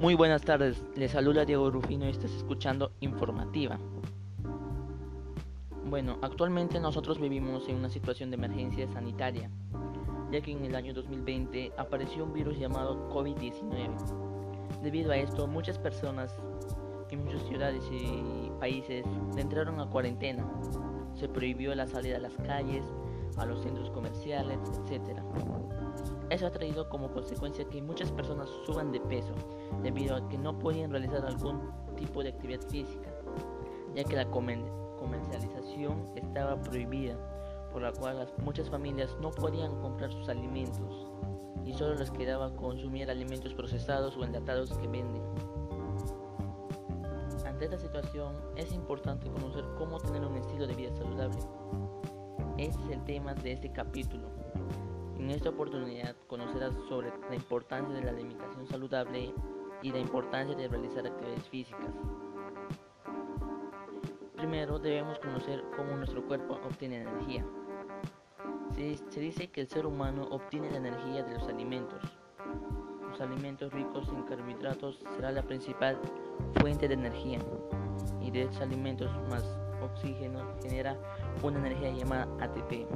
Muy buenas tardes, les saluda Diego Rufino y estás escuchando Informativa. Bueno, actualmente nosotros vivimos en una situación de emergencia sanitaria, ya que en el año 2020 apareció un virus llamado COVID-19. Debido a esto, muchas personas en muchas ciudades y países entraron a cuarentena. Se prohibió la salida a las calles, a los centros comerciales, etc. Eso ha traído como consecuencia que muchas personas suban de peso debido a que no podían realizar algún tipo de actividad física, ya que la comercialización estaba prohibida, por la cual muchas familias no podían comprar sus alimentos y solo les quedaba consumir alimentos procesados o enlatados que venden. Ante esta situación es importante conocer cómo tener un estilo de vida saludable. Este es el tema de este capítulo. En esta oportunidad conocerás sobre la importancia de la alimentación saludable y la importancia de realizar actividades físicas. Primero debemos conocer cómo nuestro cuerpo obtiene energía. Se, dice que el ser humano obtiene la energía de los alimentos. Los alimentos ricos en carbohidratos será la principal fuente de energía y de estos alimentos más oxígeno genera una energía llamada ATP.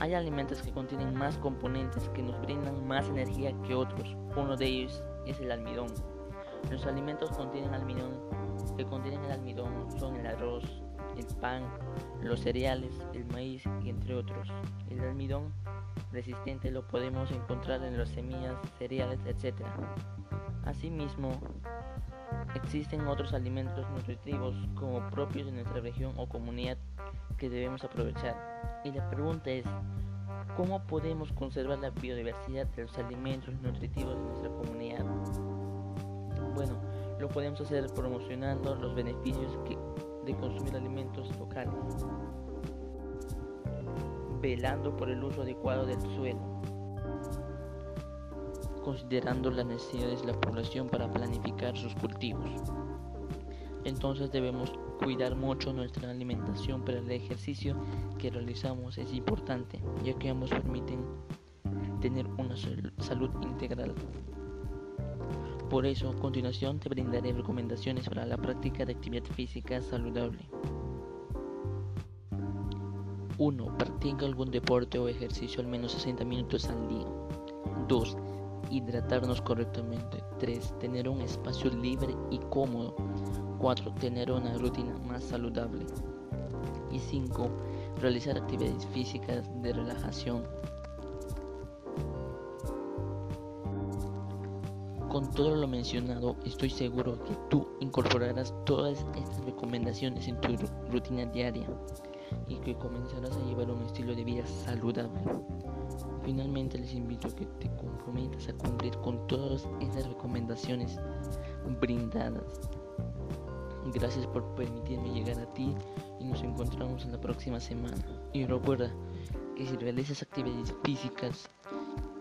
Hay alimentos que contienen más componentes que nos brindan más energía que otros. Uno de ellos es el almidón. Los alimentos contienen almidón, que contienen almidón son el arroz, el pan, los cereales, el maíz y entre otros. El almidón resistente lo podemos encontrar en las semillas, cereales, etc. Asimismo, existen otros alimentos nutritivos como propios de nuestra región o comunidad que debemos aprovechar. Y la pregunta es, ¿cómo podemos conservar la biodiversidad de los alimentos nutritivos de nuestra comunidad? Bueno, lo podemos hacer promocionando los beneficios de consumir alimentos locales, velando por el uso adecuado del suelo, considerando las necesidades de la población para planificar sus cultivos. Entonces debemos cuidar mucho nuestra alimentación, pero el ejercicio que realizamos es importante, ya que ambos permiten tener una salud integral. Por eso, a continuación te brindaré recomendaciones para la práctica de actividad física saludable. 1. Practica algún deporte o ejercicio al menos 60 minutos al día. 2. Hidratarnos correctamente. 3. Tener un espacio libre y cómodo 4. Tener una rutina más saludable. Y 5. Realizar actividades físicas de relajación. Con todo lo mencionado, estoy seguro que tú incorporarás todas estas recomendaciones en tu rutina diaria y que comenzarás a llevar un estilo de vida saludable. Finalmente les invito a que te comprometas a cumplir con todas estas recomendaciones brindadas Gracias por permitirme llegar a ti y nos encontramos en la próxima semana. Y recuerda que si realizas actividades físicas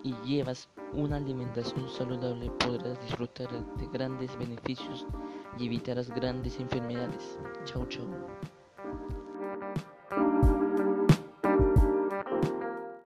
y llevas una alimentación saludable podrás disfrutar de grandes beneficios y evitarás grandes enfermedades. Chao, chao.